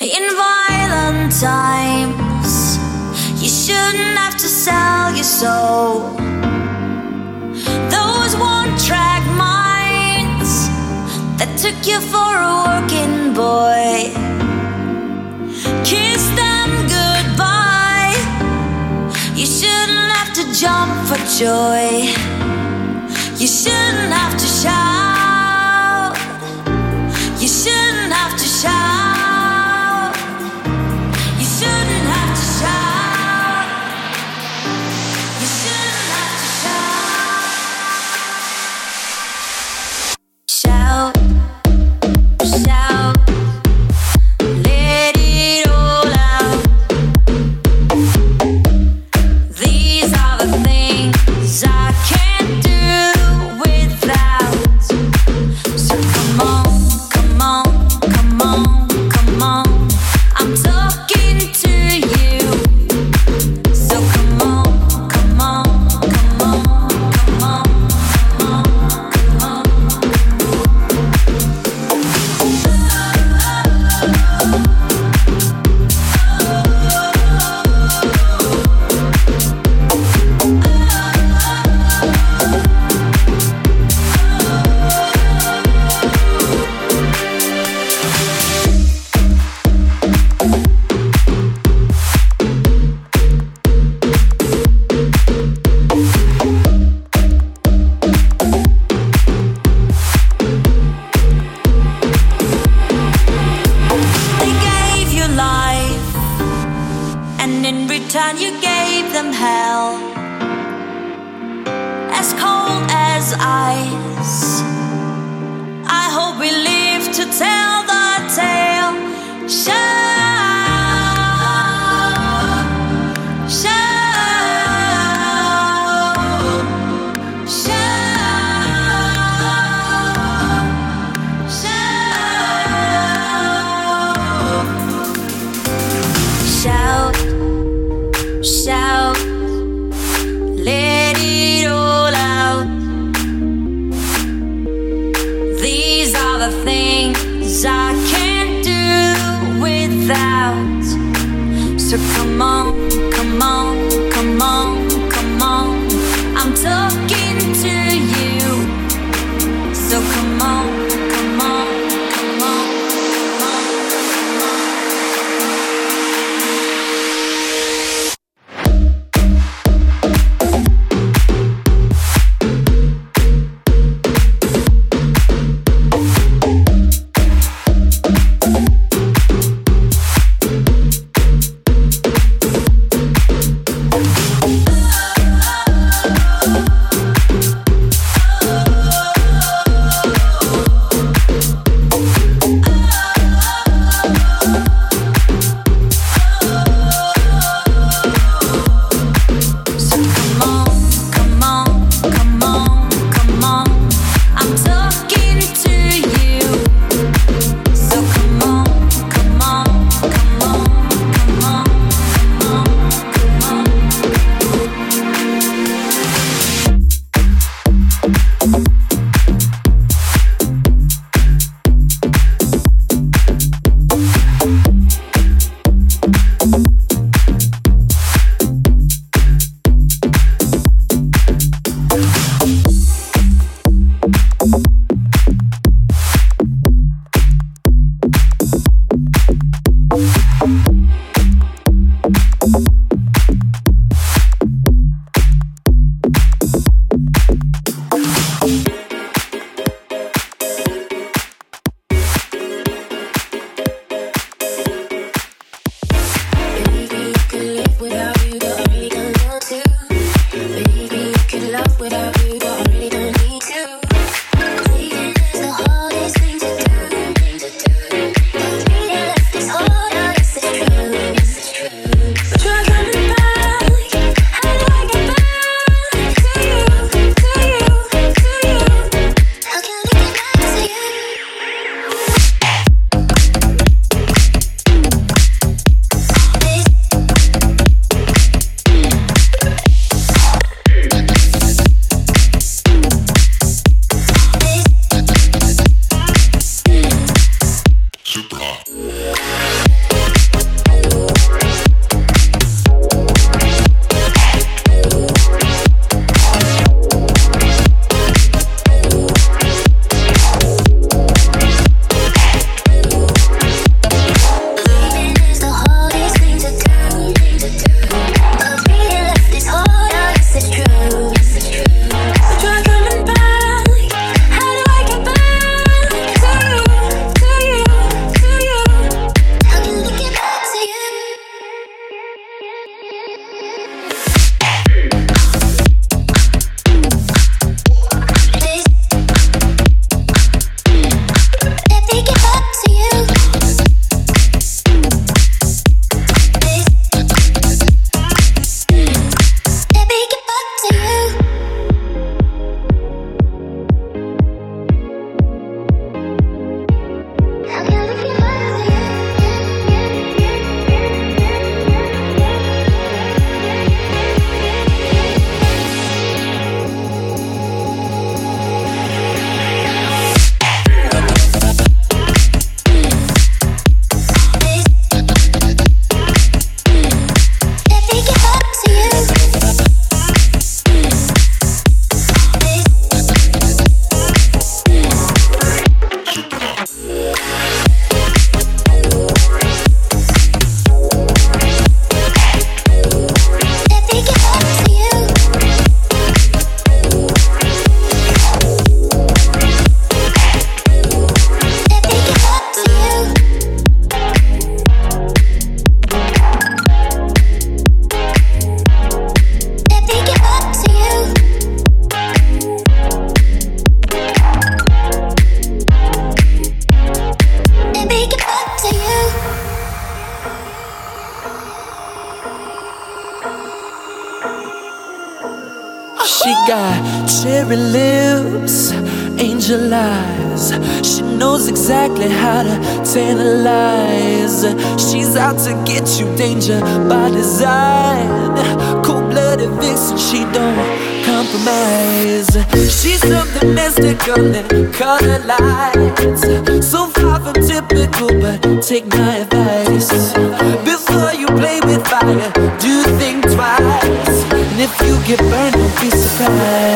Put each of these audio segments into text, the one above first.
In violent times, you shouldn't have to sell your soul. Those one track minds that took you for a working boy. Kiss them goodbye. You shouldn't have to jump for joy. You shouldn't have to eyes. eyes. She's something mystical and color lights. So far from typical, but take my advice. Before you play with fire, do think twice. And if you get burned, don't be surprised.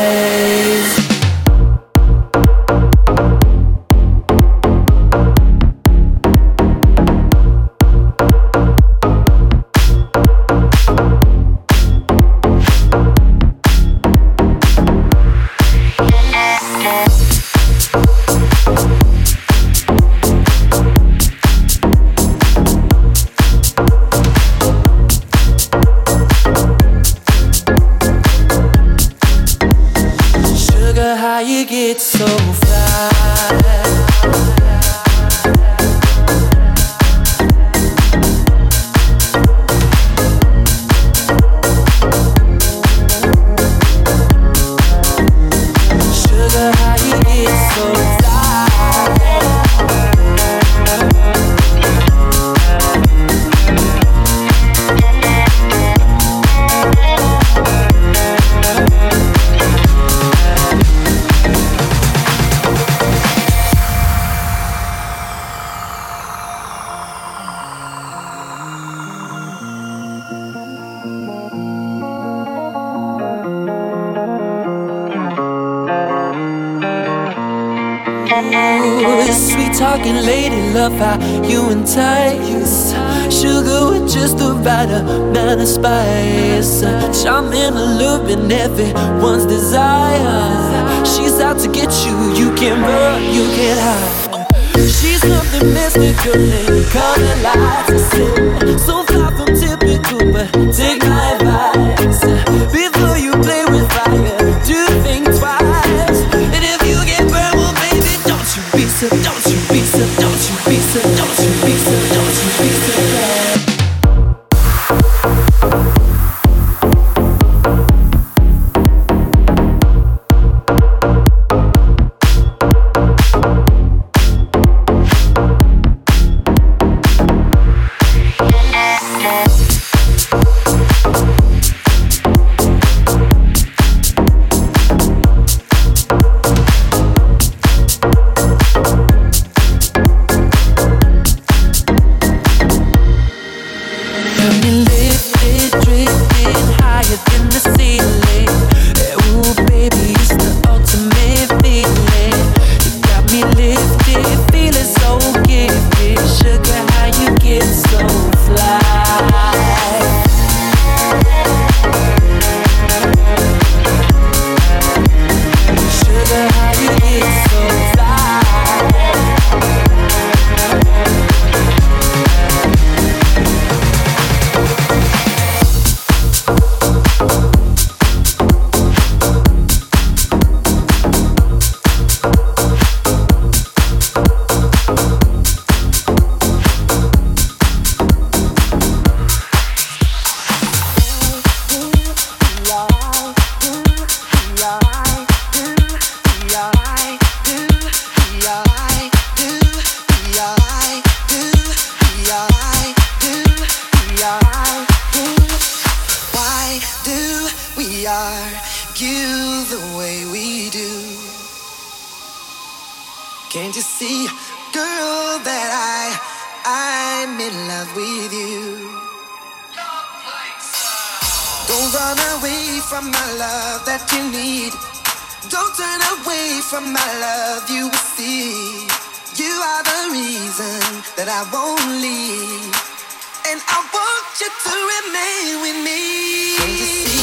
Good name You are, the way we do. Can't you see, girl, that I, I'm in love with you. Don't run away from my love that you need. Don't turn away from my love, you will see. You are the reason that I won't leave. And I want you to remain with me.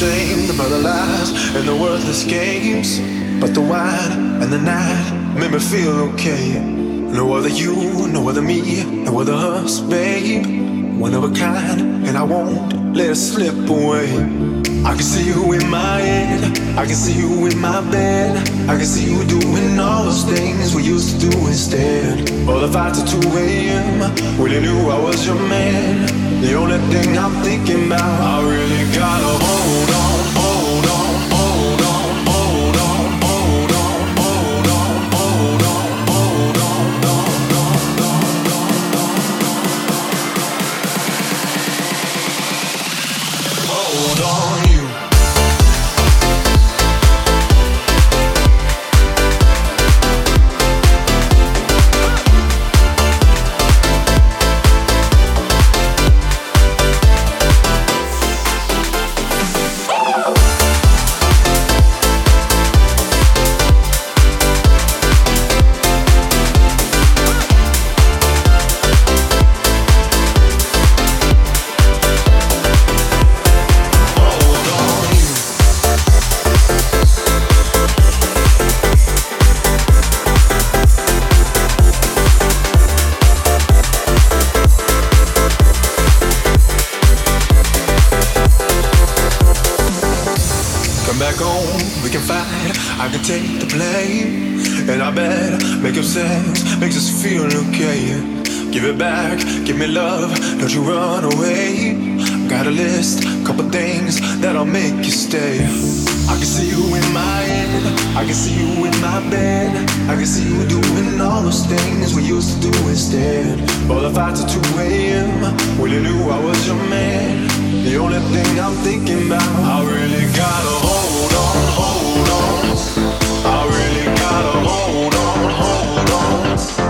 Ashamed about the lies and the worthless games. But the wine and the night made me feel okay. No other you, no other me, no other us, babe. One of a kind, and I won't let it slip away. I can see you in my head, I can see you in my bed. I can see you doing all those things we used to do instead. All the fights at 2 a.m. when you knew I was your man. The only thing I'm thinking about, I really gotta hold on, don't you run away. Got a list, a couple things that'll make you stay. I can see you in my head, I can see you in my bed. I can see you doing all those things we used to do instead. All the fights at 2 a.m. when you knew I was your man. The only thing I'm thinking about, I really gotta hold on, hold on. I really gotta hold on, hold on.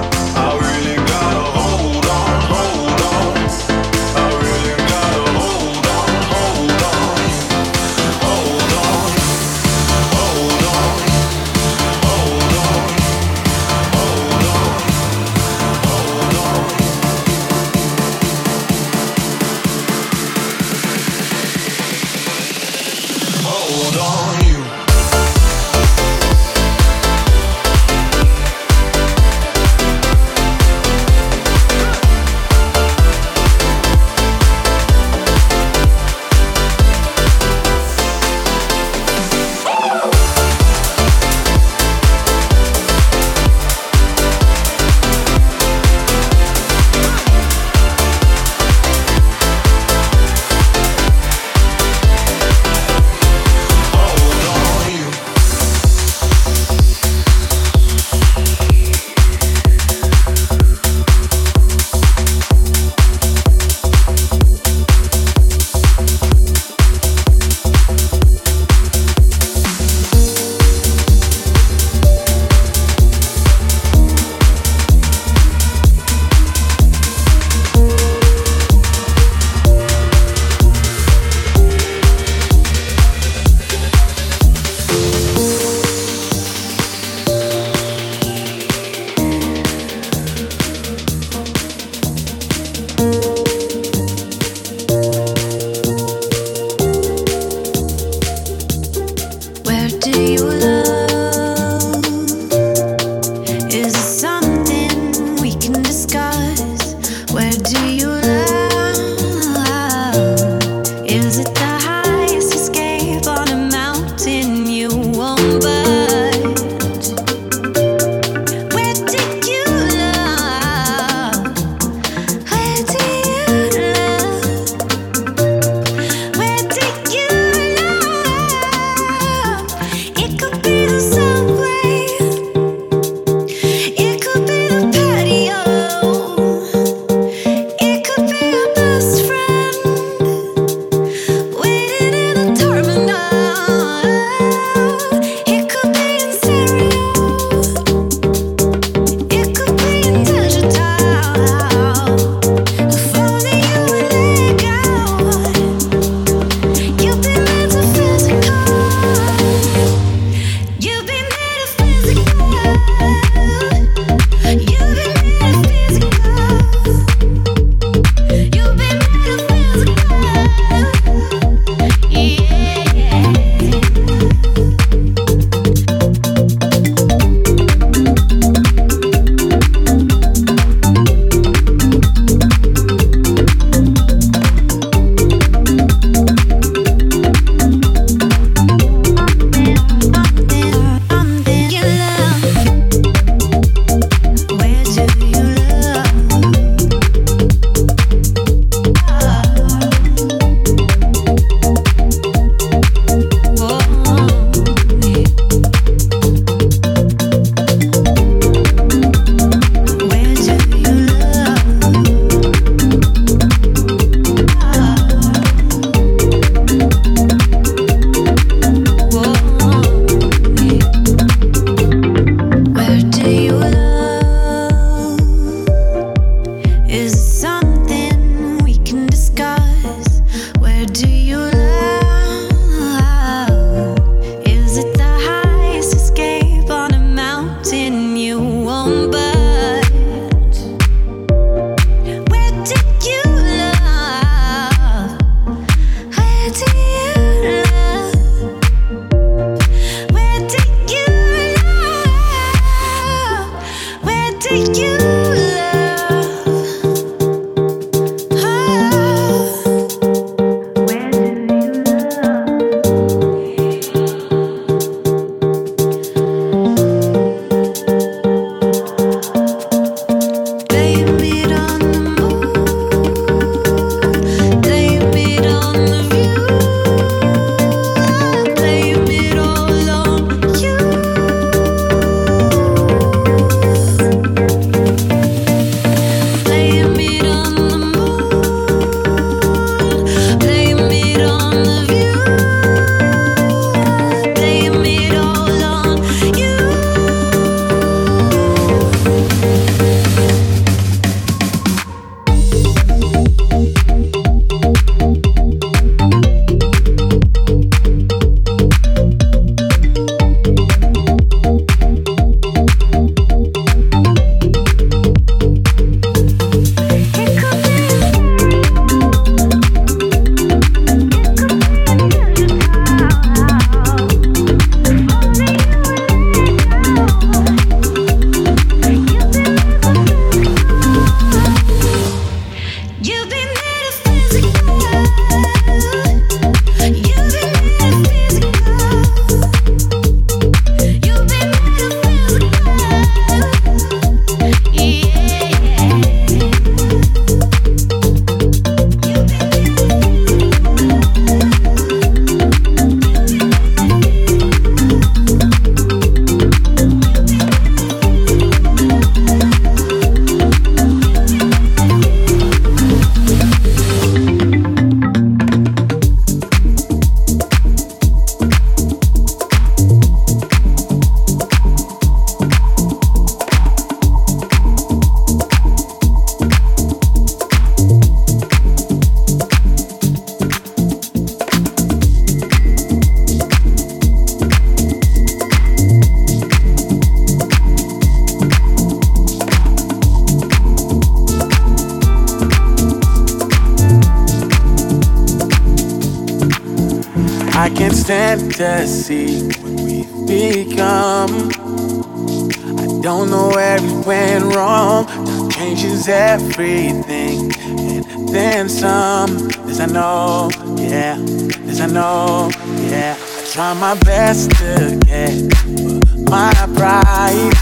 my pride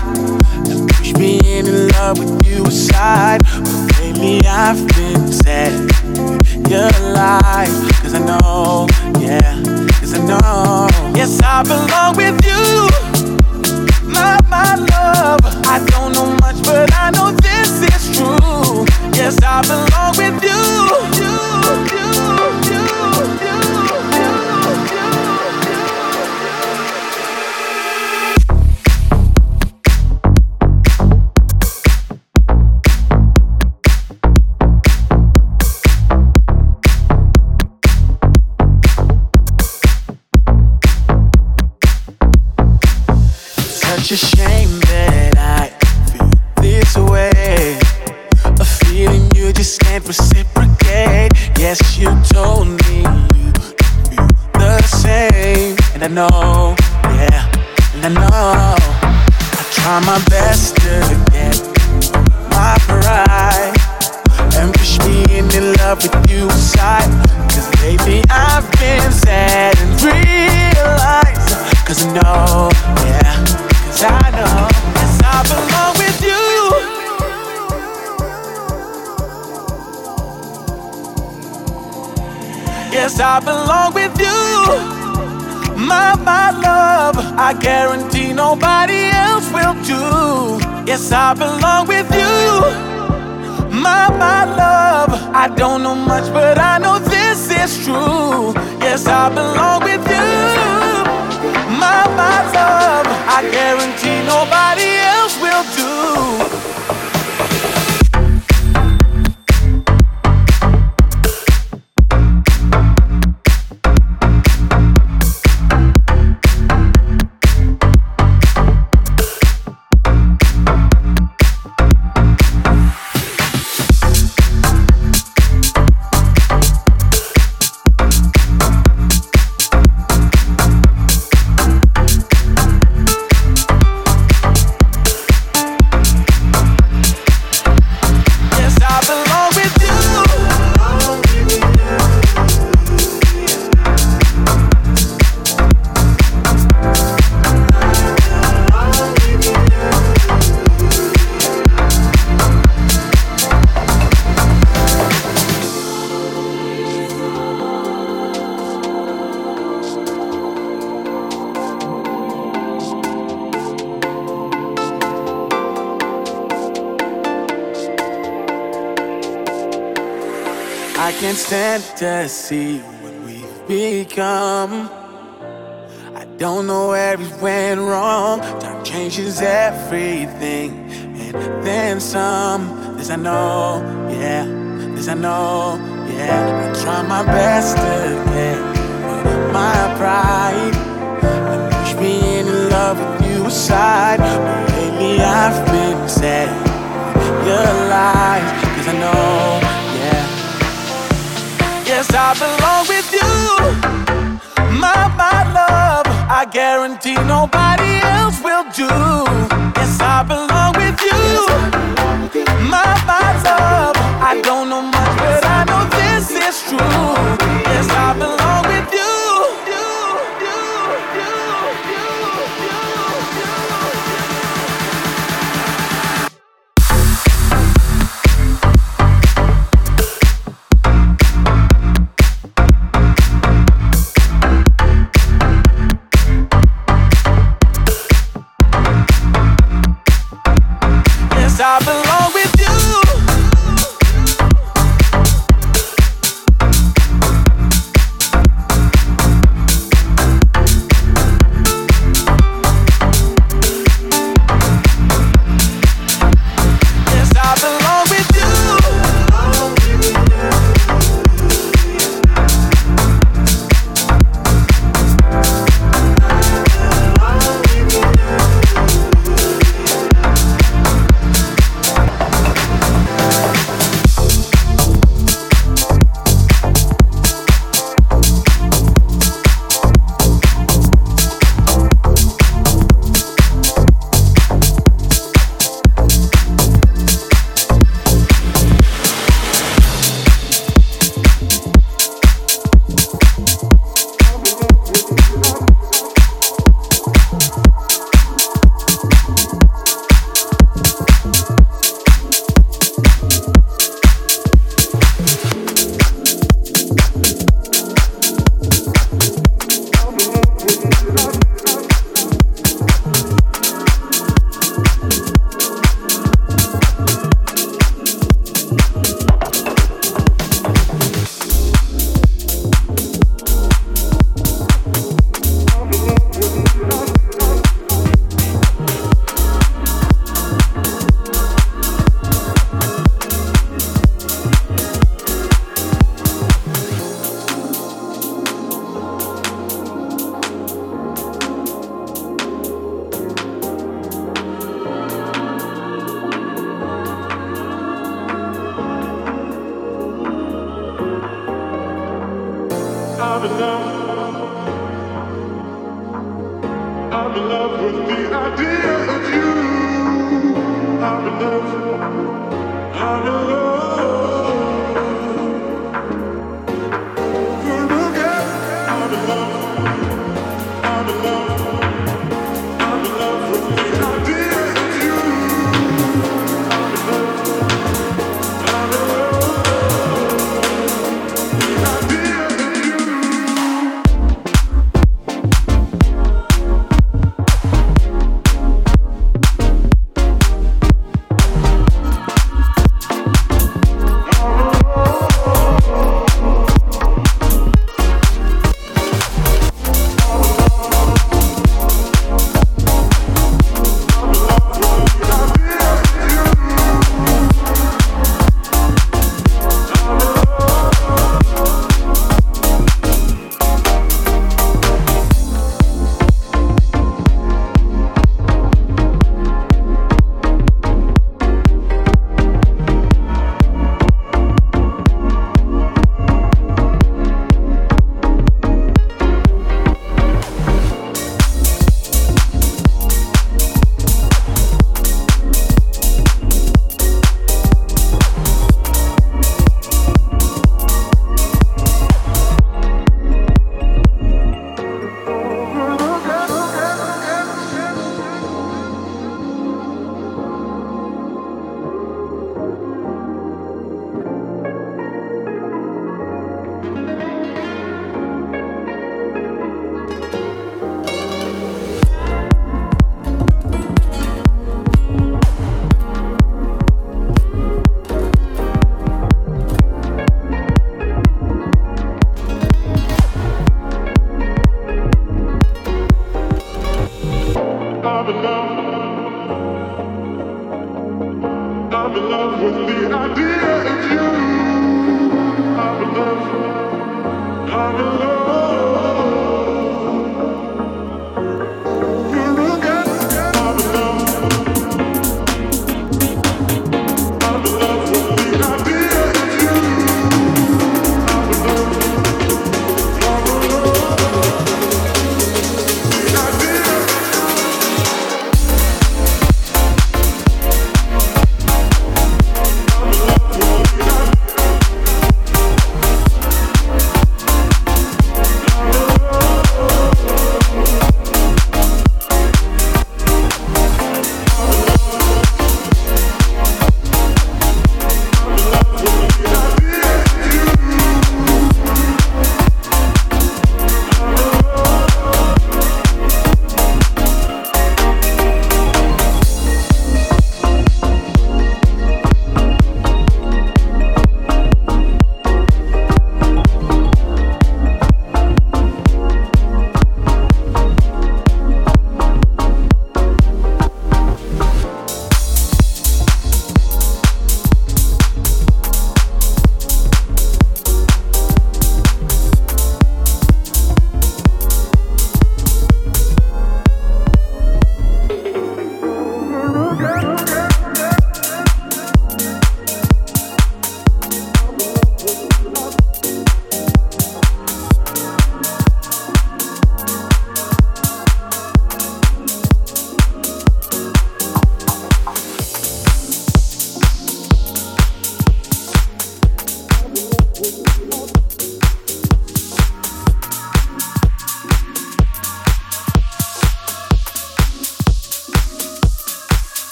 and push me in love with you aside. But lately I've been sad. You're alive, cause I know, yeah, cause I know. Yes, I belong with you, my, my love. I don't know much, but I know this is true. Yes, I belong with you. you, you. Stand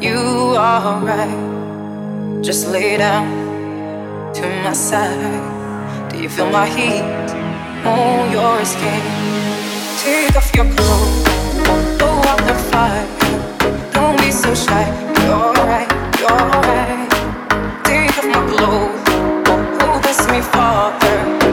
You are right. Just lay down to my side. Do you feel my heat on your skin? Take off your clothes, blow out the fire. Don't be so shy. You're right, you're right. Take off my clothes, oh bless me, Father.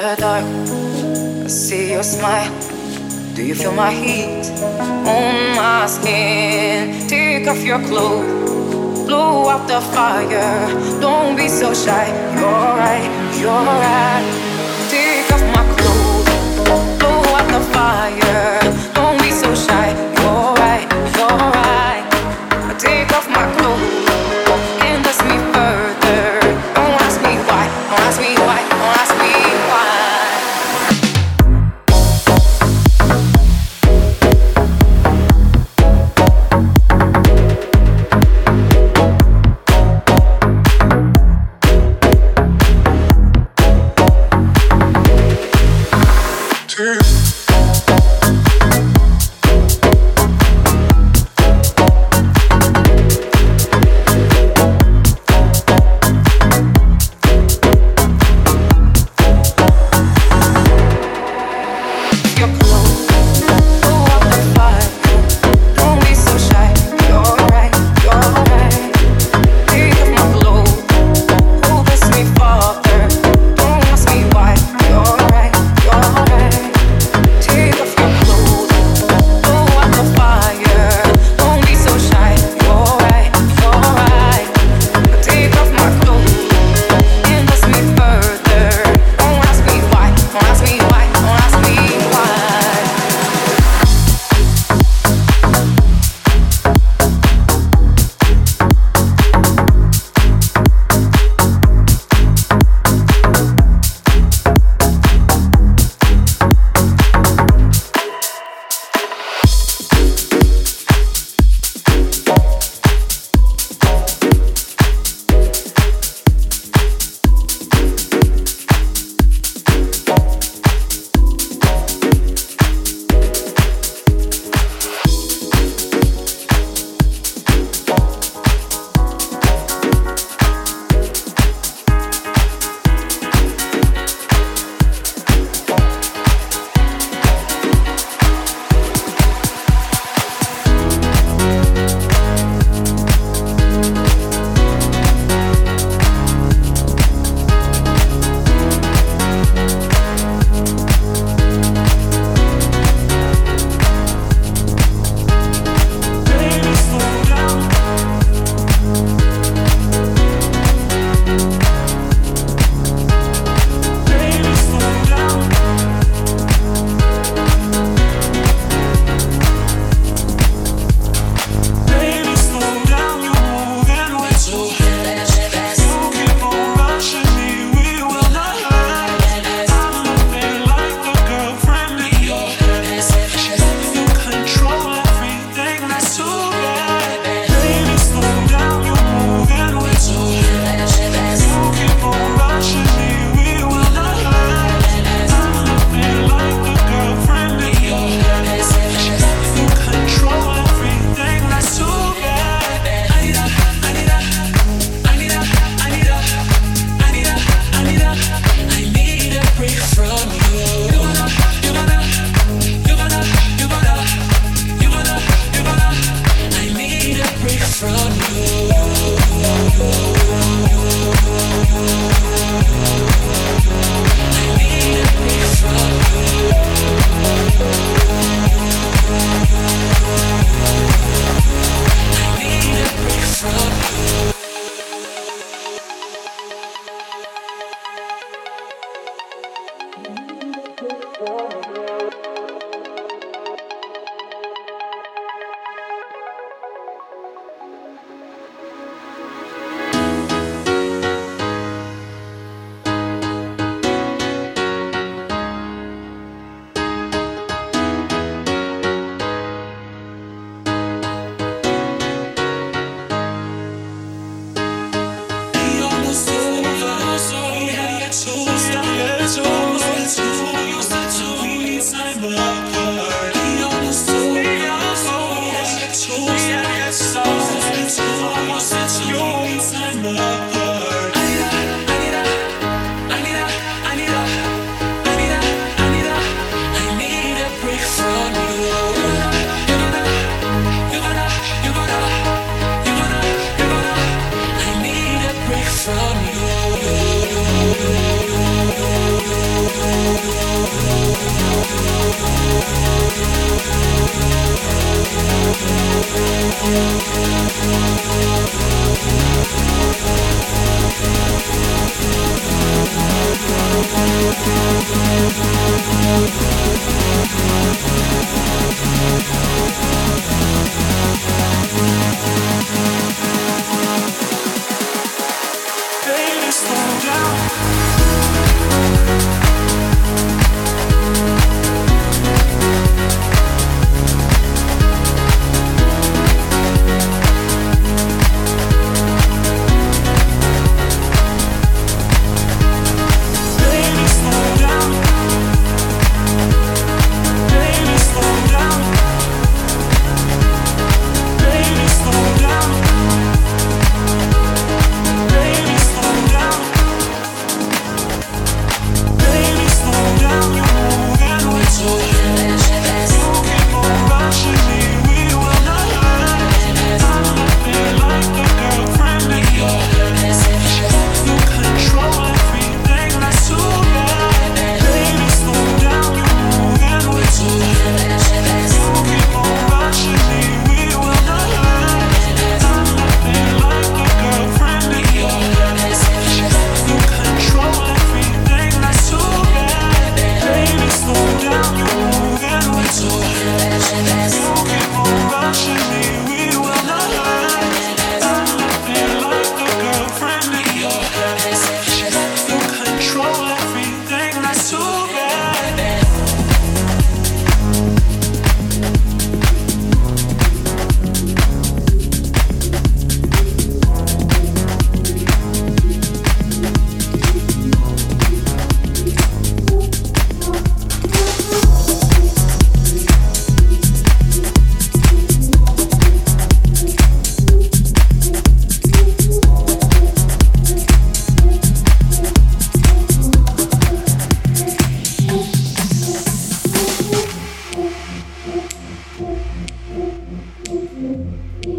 The dark, I see your smile. Do you feel my heat on my skin? Take off your clothes, blow out the fire. Don't be so shy. You're right, you're right. Take off my clothes, blow out the fire.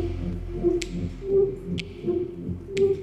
Thank you.